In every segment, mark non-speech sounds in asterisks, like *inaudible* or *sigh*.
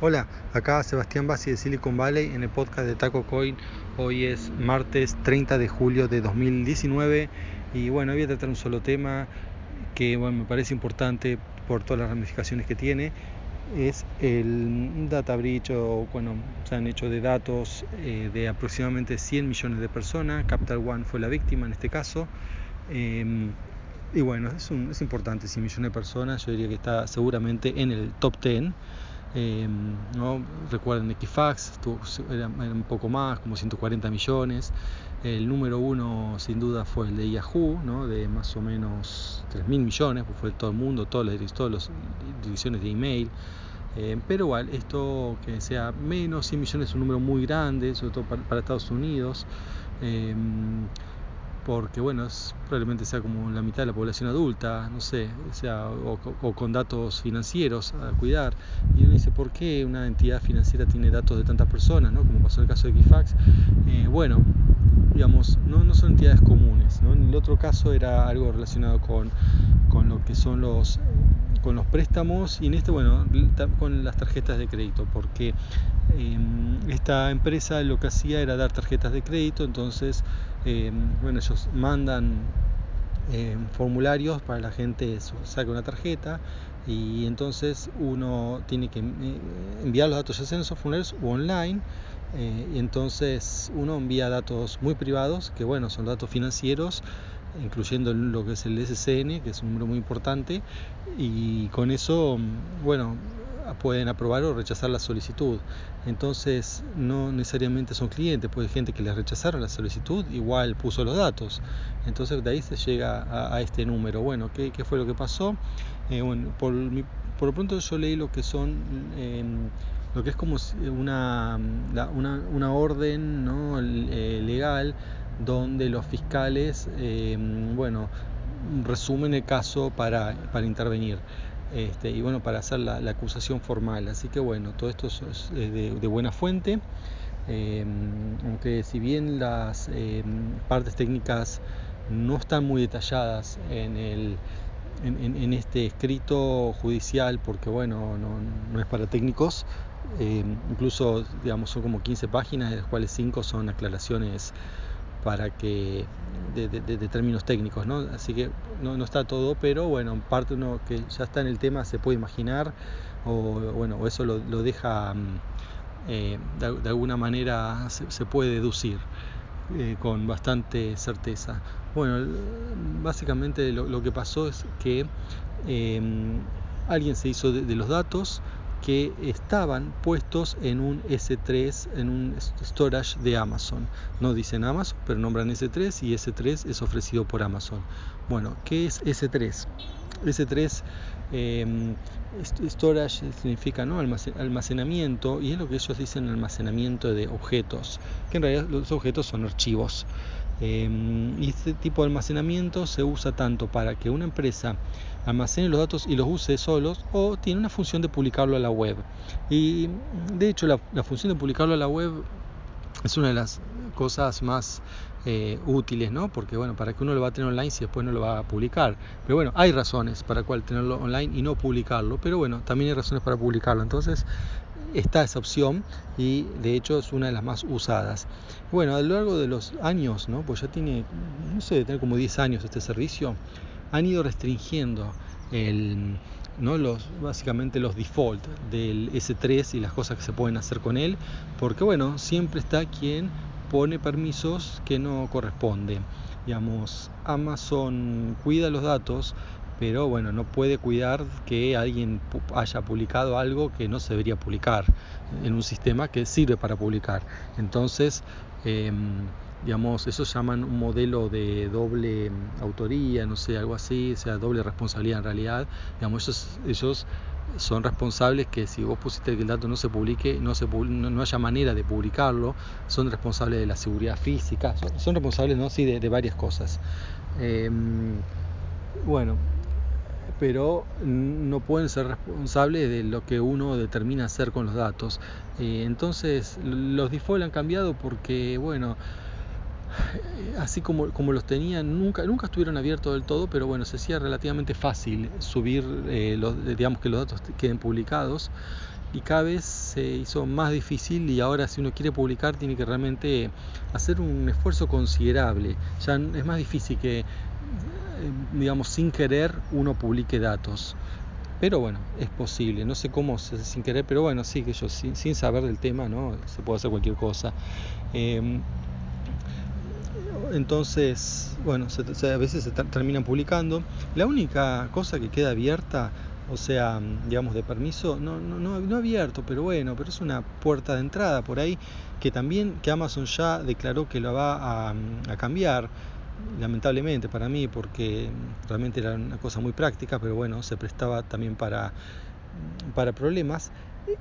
Hola, acá Sebastián Bassi de Silicon Valley en el podcast de Taco Coin. Hoy es martes 30 de julio de 2019 y bueno, voy a tratar un solo tema que bueno, me parece importante por todas las ramificaciones que tiene. Es el data breach o bueno, se han hecho de datos eh, de aproximadamente 100 millones de personas. Capital One fue la víctima en este caso. Em, y bueno, es, importante, 100 millones de personas, yo diría que está seguramente en el top 10 Em, ¿no? Recuerden Equifax, era, un poco más, como 140 millones. El número uno sin duda fue el de Yahoo, de más o menos 3.000 millones, pues fue todo el mundo, todas las, todas las divisiones de email. Em, pero igual, esto que sea menos 100 millones es un número muy grande, sobre todo para, Estados Unidos. Em, porque bueno, probablemente sea como la mitad de la población adulta, no sé, sea, o, con datos financieros a cuidar. Y uno dice, ¿por qué una entidad financiera tiene datos de tantas personas, ¿no? como pasó en el caso de Equifax? Eh, bueno, digamos, no, no son entidades comunes. ¿no? En el otro caso era algo relacionado con, con lo que son los con los préstamos y en este, bueno, con las tarjetas de crédito, porque em, esta empresa lo que hacía era dar tarjetas de crédito, entonces, em, bueno, ellos mandan em, formularios para la gente saque una tarjeta y entonces uno tiene que enviar los datos ya sean esos formularios o online eh, y entonces uno envía datos muy privados que bueno son datos financieros incluyendo lo que es el SCN, que es un número muy importante, y con eso, bueno, pueden aprobar o rechazar la solicitud. Entonces, no necesariamente son clientes, puede gente que les rechazaron la solicitud, igual puso los datos. Entonces, de ahí se llega a, este número. Bueno, ¿qué, ¿qué, fue lo que pasó? Eh, bueno, por, por lo pronto yo leí lo que son... Em, lo que es como una, una, una orden ¿no? Eh, legal donde los fiscales, em, bueno, resumen el caso para, para intervenir. Este, y bueno, para hacer la, acusación formal. Así que bueno, todo esto es de, buena fuente, em, aunque si bien las em, partes técnicas no están muy detalladas en, el, en, este escrito judicial, porque bueno, no, es para técnicos, incluso digamos son como 15 páginas, de las cuales 5 son aclaraciones para que de, términos técnicos, ¿no? Así que no, no, está todo, pero bueno, en parte uno que ya está en el tema se puede imaginar, o bueno, eso lo, deja mm, eh, de, alguna manera se, puede deducir eh, con bastante certeza. Bueno, básicamente lo, que pasó es que eh, alguien se hizo de los datos, que estaban puestos en un S3, en un storage de Amazon. No dicen Amazon, pero nombran S3 y S3 es ofrecido por Amazon. Bueno, ¿qué es S3? S3 em, storage significa ¿no? almacenamiento y es lo que ellos dicen almacenamiento de objetos, que en realidad los objetos son archivos. Em, y este tipo de almacenamiento se usa tanto para que una empresa almacene los datos y los use solos o tiene una función de publicarlo a la web. Y de hecho la, función de publicarlo a la web es una de las cosas más eh, útiles, ¿no? Porque bueno, para que uno lo va a tener online si después no lo va a publicar. Pero bueno, hay razones para cual tenerlo online y no publicarlo. Pero bueno, también hay razones para publicarlo. Entonces está esa opción y de hecho es una de las más usadas. Bueno, a lo largo de los años, ¿no? Pues ya tiene, no sé, tener como 10 años este servicio, han ido restringiendo el, ¿no? los, básicamente los default del S3 y las cosas que se pueden hacer con él, porque bueno, siempre está quien pone permisos que no corresponde. Digamos, Amazon cuida los datos, pero bueno, no puede cuidar que alguien haya publicado algo que no se debería publicar en un sistema que sirve para publicar. Entonces, em, digamos, eso llaman un modelo de doble autoría, no sé, algo así, o sea, doble responsabilidad en realidad. Digamos, ellos, son responsables que si vos pusiste que el dato no se publique, no, se, no, haya manera de publicarlo, son responsables de la seguridad física, son, responsables, ¿no? Sí, de, varias cosas. Em, bueno, pero no pueden ser responsables de lo que uno determina hacer con los datos. Eh, entonces, los default han cambiado porque, bueno, así como, como los tenían, nunca, nunca estuvieron abiertos del todo, pero bueno, se hacía relativamente fácil subir, eh, los, digamos que los datos queden publicados. y cada vez se hizo más difícil y ahora si uno quiere publicar tiene que realmente hacer un esfuerzo considerable. Ya es más difícil que, digamos, sin querer uno publique datos. Pero bueno, es posible, no sé cómo sin querer, pero bueno, sí que yo sin, sin saber del tema, ¿no? Se puede hacer cualquier cosa. Em, entonces, bueno, a veces se terminan publicando. La única cosa que queda abierta, o sea, digamos de permiso, no, no, no, abierto, pero bueno, pero es una puerta de entrada por ahí que también que Amazon ya declaró que lo va a cambiar lamentablemente para mí, porque realmente era una cosa muy práctica, pero bueno, se prestaba también para, para problemas,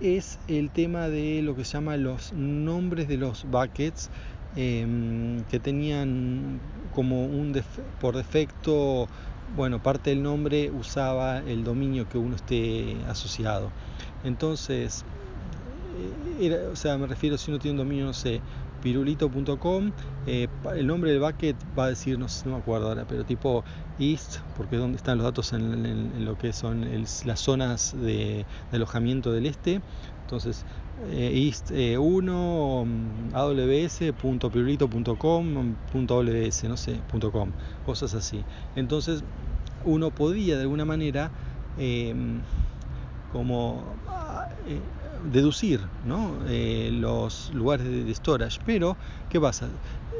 es el tema de lo que se llama los nombres de los buckets, em, que tenían como un por defecto, bueno, parte del nombre usaba el dominio que uno esté asociado. Entonces, eh, o sea, me refiero si uno tiene un dominio, no sé, pirulito.com, eh, el nombre del bucket va a decir, no, no me acuerdo ahora, pero tipo East, porque es donde están los datos en, lo que son las zonas de, alojamiento del este. Entonces, eh, East 1, eh, aws.pirulito.com.ws, no sé, .com, cosas así. Entonces, uno podía de alguna manera como deducir ¿no? Eh, los lugares de, storage. Pero, ¿qué pasa?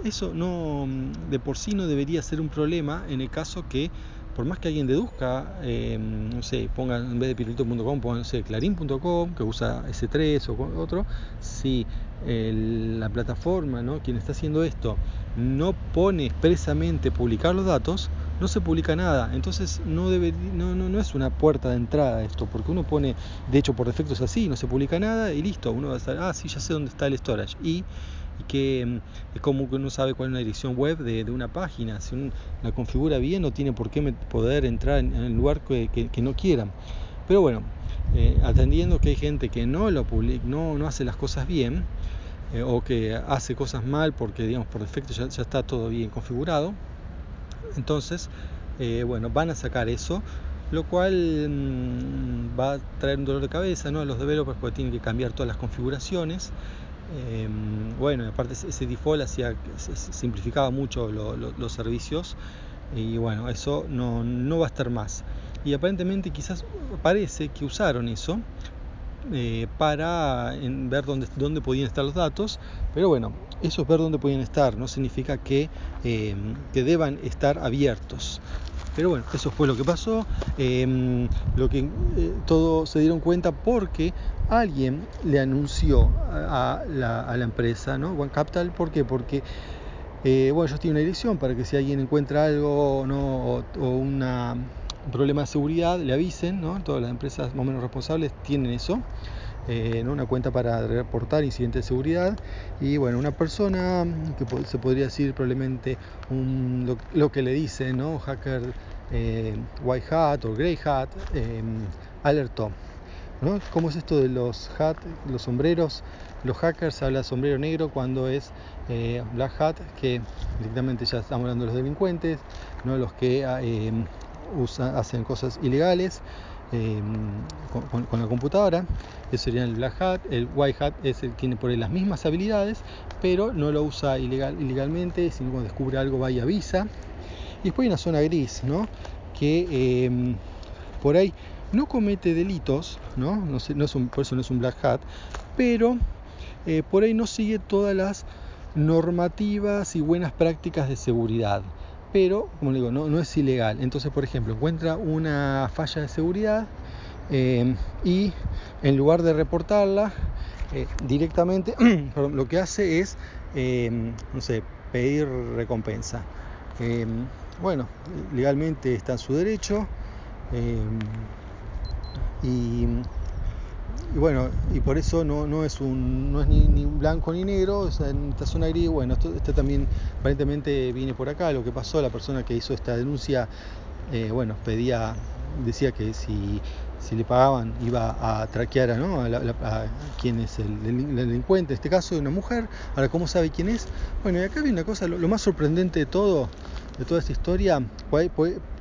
Eso no de por sí no debería ser un problema en el caso que, por más que alguien deduzca, em, no sé, ponga en vez de pirulito.com, ponga, no sé, clarín.com, que usa S3 o otro, si la plataforma, ¿no? quien está haciendo esto, no pone expresamente publicar los datos, no se publica nada. Entonces no, debe, no, no, no es una puerta de entrada esto, porque uno pone, de hecho por defecto es así, no se publica nada y listo, uno va a estar, ah, sí, ya sé dónde está el storage. Y, que mm, es como que uno sabe cuál es una dirección web de, una página, si uno la configura bien no tiene por qué poder entrar en, el lugar que, no quieran. Pero bueno, eh, atendiendo que hay gente que no, lo publica, no, hace las cosas bien, eh, o que hace cosas mal porque digamos por defecto ya está todo bien configurado entonces eh, bueno van a sacar eso lo cual mm, va a traer un dolor de cabeza ¿no? a los developers porque tienen que cambiar todas las configuraciones em, bueno aparte ese default hacía simplificaba mucho los servicios y bueno eso no, no va a estar más y aparentemente quizás parece que usaron eso eh, para ver dónde, dónde podían estar los datos, pero bueno, eso es ver dónde podían estar, no significa que, eh, que deban estar abiertos. Pero bueno, eso fue lo que pasó, em, lo que eh, todos se dieron cuenta porque alguien le anunció a, la, a la, empresa, ¿no? One Capital, ¿por qué? Porque bueno, ellos tienen una dirección para que si alguien encuentra algo ¿no? o un problema de seguridad, le avisen, ¿no? Todas las empresas más o menos responsables tienen eso. Eh, una cuenta para reportar incidentes de seguridad y bueno una persona que se podría decir probablemente un, lo, que le dice no hacker eh, white hat o grey hat eh, alertó ¿no? ¿Cómo es esto de los hat, los sombreros? Los hackers habla sombrero negro cuando es black hat, que directamente ya estamos hablando de los delincuentes, no los que hacen cosas ilegales em, con, la computadora. Eso sería el black hat. El white hat es el tiene por ahí las mismas habilidades, pero no lo usa ilegal, ilegalmente, sino cuando descubre algo va y avisa. Y después hay una zona gris, ¿no? Que em, por ahí no comete delitos, ¿no? Por eso no es un black hat, pero eh, por ahí no sigue todas las normativas y buenas prácticas de seguridad pero como digo, no, es ilegal. Entonces, por ejemplo, encuentra una falla de seguridad eh, y en lugar de reportarla, eh, directamente *clears throat* lo que hace es, eh, no sé, pedir recompensa. bueno, legalmente está en su derecho y y bueno, y por eso no, no es un no es ni, blanco ni negro, sea, en esta zona gris, bueno, esto, este también aparentemente viene por acá, lo que pasó, la persona que hizo esta denuncia, eh, bueno, pedía, decía que si, si le pagaban iba a traquear ¿no? a, quién es el, delincuente, en este caso una mujer, ahora cómo sabe quién es, bueno, y acá viene una cosa, lo, más sorprendente de todo, de toda esta historia,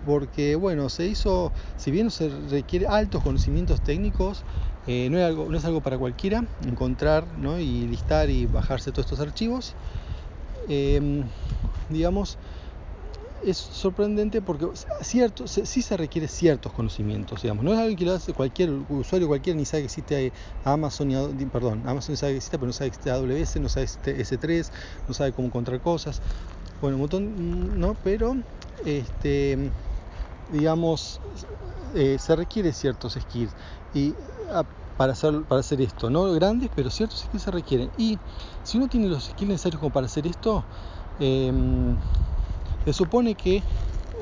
porque bueno, se hizo, si bien se requiere altos conocimientos técnicos, eh, no, es algo, no es algo para cualquiera encontrar ¿no? y listar y bajarse todos estos archivos. Em, digamos, es sorprendente porque cierto, sí se requiere ciertos conocimientos, digamos. No es algo que lo hace cualquier usuario, cualquiera ni sabe que existe Amazon, y, perdón, Amazon sabe que existe, pero no sabe que existe AWS, no sabe que existe S3, no sabe cómo encontrar cosas. Bueno, un montón, ¿no? Pero, este, digamos, eh, se requiere ciertos skills y ah, para hacer, para hacer esto, no grandes, pero ciertos skills se requieren. Y si uno tiene los skills necesarios como para hacer esto, eh, se supone que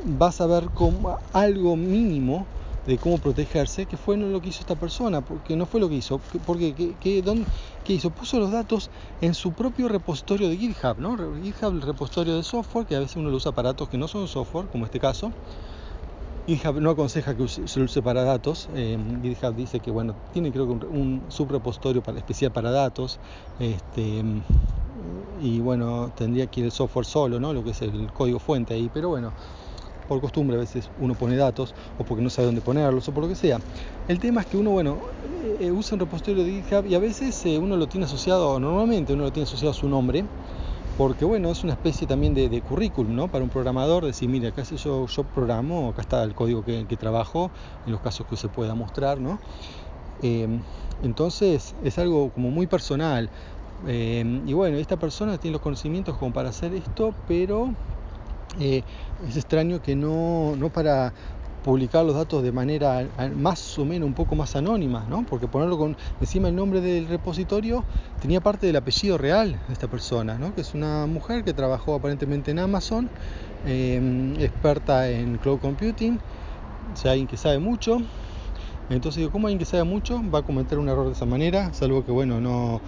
vas a ver como algo mínimo de cómo protegerse, que fue lo que hizo esta persona, porque no fue lo que hizo, porque ¿qué, qué, hizo? Puso los datos en su propio repositorio de GitHub, ¿no? GitHub, el repositorio de software, que a veces uno lo usa para datos que no son software, como este caso. GitHub no aconseja que se use para datos. Eh, GitHub dice que bueno, tiene creo que un, un subrepositorio especial para datos. Este, y bueno, tendría que ir el software solo, ¿no? Lo que es el código fuente ahí, pero bueno, por costumbre a veces uno pone datos o porque no sabe dónde ponerlos o por lo que sea. El tema es que uno, bueno, eh, usa un repositorio de GitHub y a veces eh, uno lo tiene asociado, normalmente uno lo tiene asociado a su nombre, porque bueno, es una especie también de, currículum, ¿no? Para un programador, decir, mira, acá yo, yo programo, acá está el código que, trabajo, en los casos que se pueda mostrar, ¿no? Eh, entonces es algo como muy personal. y bueno, esta persona tiene los conocimientos como para hacer esto, pero eh, es extraño que no, no para publicar los datos de manera más o menos un poco más anónima, ¿no? porque ponerlo con encima el nombre del repositorio tenía parte del apellido real de esta persona, ¿no? que es una mujer que trabajó aparentemente en Amazon, eh, experta en cloud computing, o sea, alguien que sabe mucho, entonces digo, ¿cómo alguien que sabe mucho va a cometer un error de esa manera? Salvo que, bueno, no,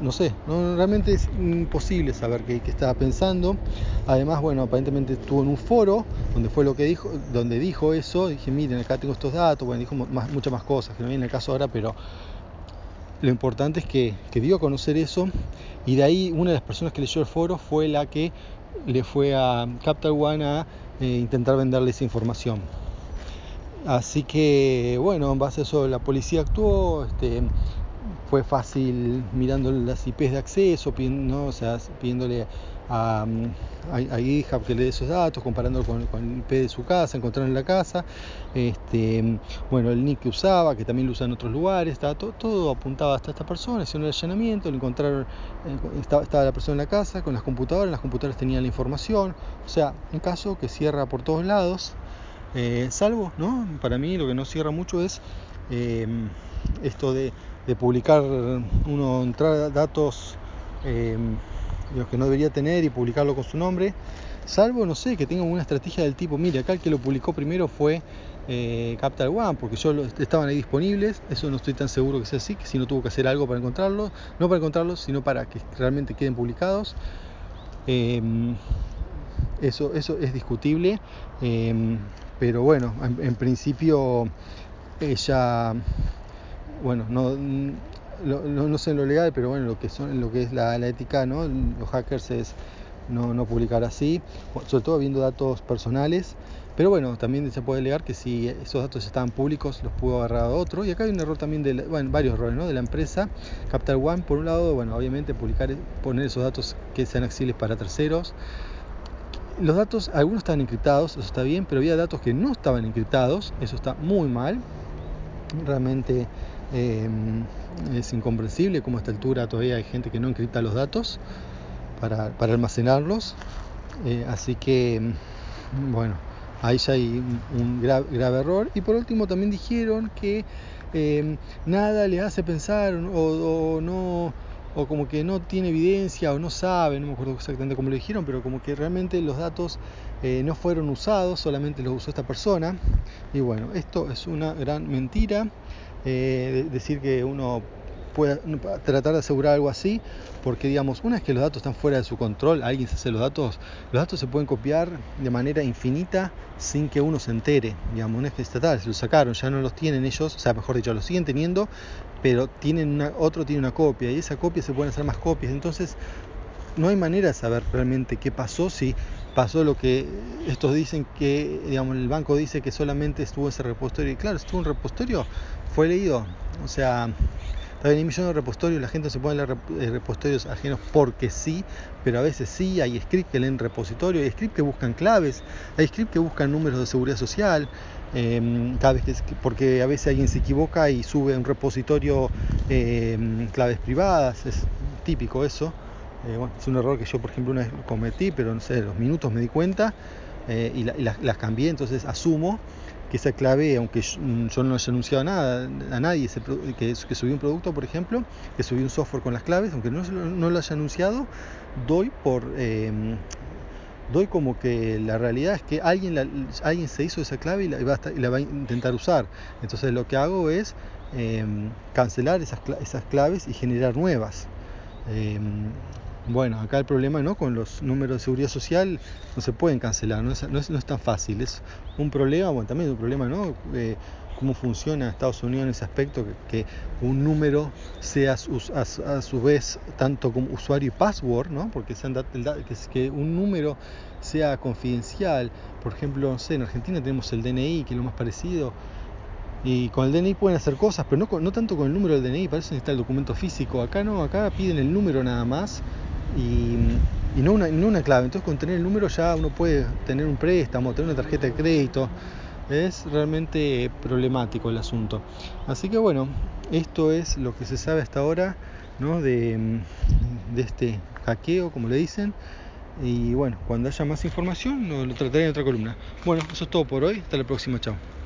no, sé, no, realmente es imposible saber qué, estaba pensando. Además, bueno, aparentemente estuvo en un foro donde fue lo que dijo, donde dijo eso. Dije, miren, acá tengo estos datos, bueno, dijo muchas más cosas que no viene el caso ahora, pero lo importante es que, que dio a conocer eso y de ahí una de las personas que leyó el foro fue la que le fue a Capital One a eh, intentar venderle esa información. Así que bueno, en base a eso la policía actuó, este, fue fácil mirando las IPs de acceso, ¿no? o sea, pidiéndole a, a, GitHub que le dé esos datos, comparándolo con, el IP de su casa, encontraron en la casa, este, bueno, el nick que usaba, que también lo usa en otros lugares, estaba todo, todo apuntaba hasta esta persona, hicieron el allanamiento, lo encontraron, eh, estaba, estaba, la persona en la casa con las computadoras, las computadoras tenían la información, o sea, un caso que cierra por todos lados. Eh, salvo, ¿no? Para mí lo que no cierra mucho es em, esto de, publicar uno, entrar datos em, los que no debería tener y publicarlo con su nombre, salvo, no sé, que tenga una estrategia del tipo, mire, acá el que lo publicó primero fue eh, Capital One, porque yo estaban ahí disponibles, eso no estoy tan seguro que sea así, que si no tuvo que hacer algo para encontrarlos, no para encontrarlos, sino para que realmente queden publicados. Em, eso, eso es discutible pero bueno, en, principio ella, bueno, no, no, sé en lo legal, pero bueno, lo que, son, lo que es la, ética, ¿no? los hackers es no, no publicar así, sobre todo viendo datos personales. Pero bueno, también se puede alegar que si esos datos estaban públicos, los pudo agarrar otro. Y acá hay un error también, de, bueno, varios errores ¿no? de la empresa. Capital One, por un lado, bueno, obviamente publicar, poner esos datos que sean accesibles para terceros los datos, algunos estaban encriptados, eso está bien, pero había datos que no estaban encriptados, eso está muy mal. Realmente em, es incomprensible cómo a esta altura todavía hay gente que no encripta los datos para, almacenarlos. Eh, así que, bueno, ahí ya hay un, grave, error. Y por último también dijeron que em, nada le hace pensar o no o como que no tiene evidencia o no sabe, no me acuerdo exactamente cómo lo dijeron, pero como que realmente los datos eh, no fueron usados, solamente los usó esta persona. Y bueno, esto es una gran mentira, eh, decir que uno pueda tratar de asegurar algo así, porque digamos, una vez que los datos están fuera de su control, alguien se hace los datos, los datos se pueden copiar de manera infinita sin que uno se entere, digamos, una vez que está tal, se los sacaron, ya no los tienen ellos, o sea, mejor dicho, los siguen teniendo, pero tienen una, otro tiene una copia y esa copia se pueden hacer más copias. Entonces, no hay manera de saber realmente qué pasó si pasó lo que estos dicen que, digamos, el banco dice que solamente estuvo ese repositorio. Y claro, estuvo un repositorio, fue leído. O sea, también hay millones de repositorios, la gente se puede leer eh, repositorios ajenos porque sí, pero a veces sí, hay scripts que leen repositorio, hay scripts que buscan claves, hay scripts que buscan números de seguridad social, que, porque a veces alguien se equivoca y sube un repositorio em, claves privadas, es típico eso. Eh, bueno, es un error que yo, por ejemplo, una vez cometí, pero no sé, los minutos me di cuenta eh, y, las cambié, entonces asumo que esa clave, aunque yo, mm, no haya anunciado nada a nadie que, que subí un producto, por ejemplo, que subí un software con las claves, aunque no, no lo haya anunciado, doy por em, doy como que la realidad es que alguien, alguien se hizo esa clave y la, va a, intentar usar. Entonces lo que hago es em, cancelar esas, esas claves y generar nuevas. Em, bueno, acá el problema ¿no? con los números de seguridad social no se pueden cancelar, no es, no es, tan fácil. Es un problema, bueno, también es un problema, ¿no? Eh, cómo funciona Estados Unidos en ese aspecto, que, un número sea a, su vez tanto como usuario y password, ¿no? Porque que, que un número sea confidencial. Por ejemplo, no sé, en Argentina tenemos el DNI, que es lo más parecido. Y con el DNI pueden hacer cosas, pero no, no tanto con el número del DNI, para eso necesita el documento físico. Acá no, acá piden el número nada más y, no, una, no una clave. Entonces con tener el número ya uno puede tener un préstamo, tener una tarjeta de crédito. Es realmente problemático el asunto. Así que bueno, esto es lo que se sabe hasta ahora ¿no? de, de este hackeo, como le dicen. Y bueno, cuando haya más información lo trataré en otra columna. Bueno, eso es todo por hoy. Hasta la próxima. Chao.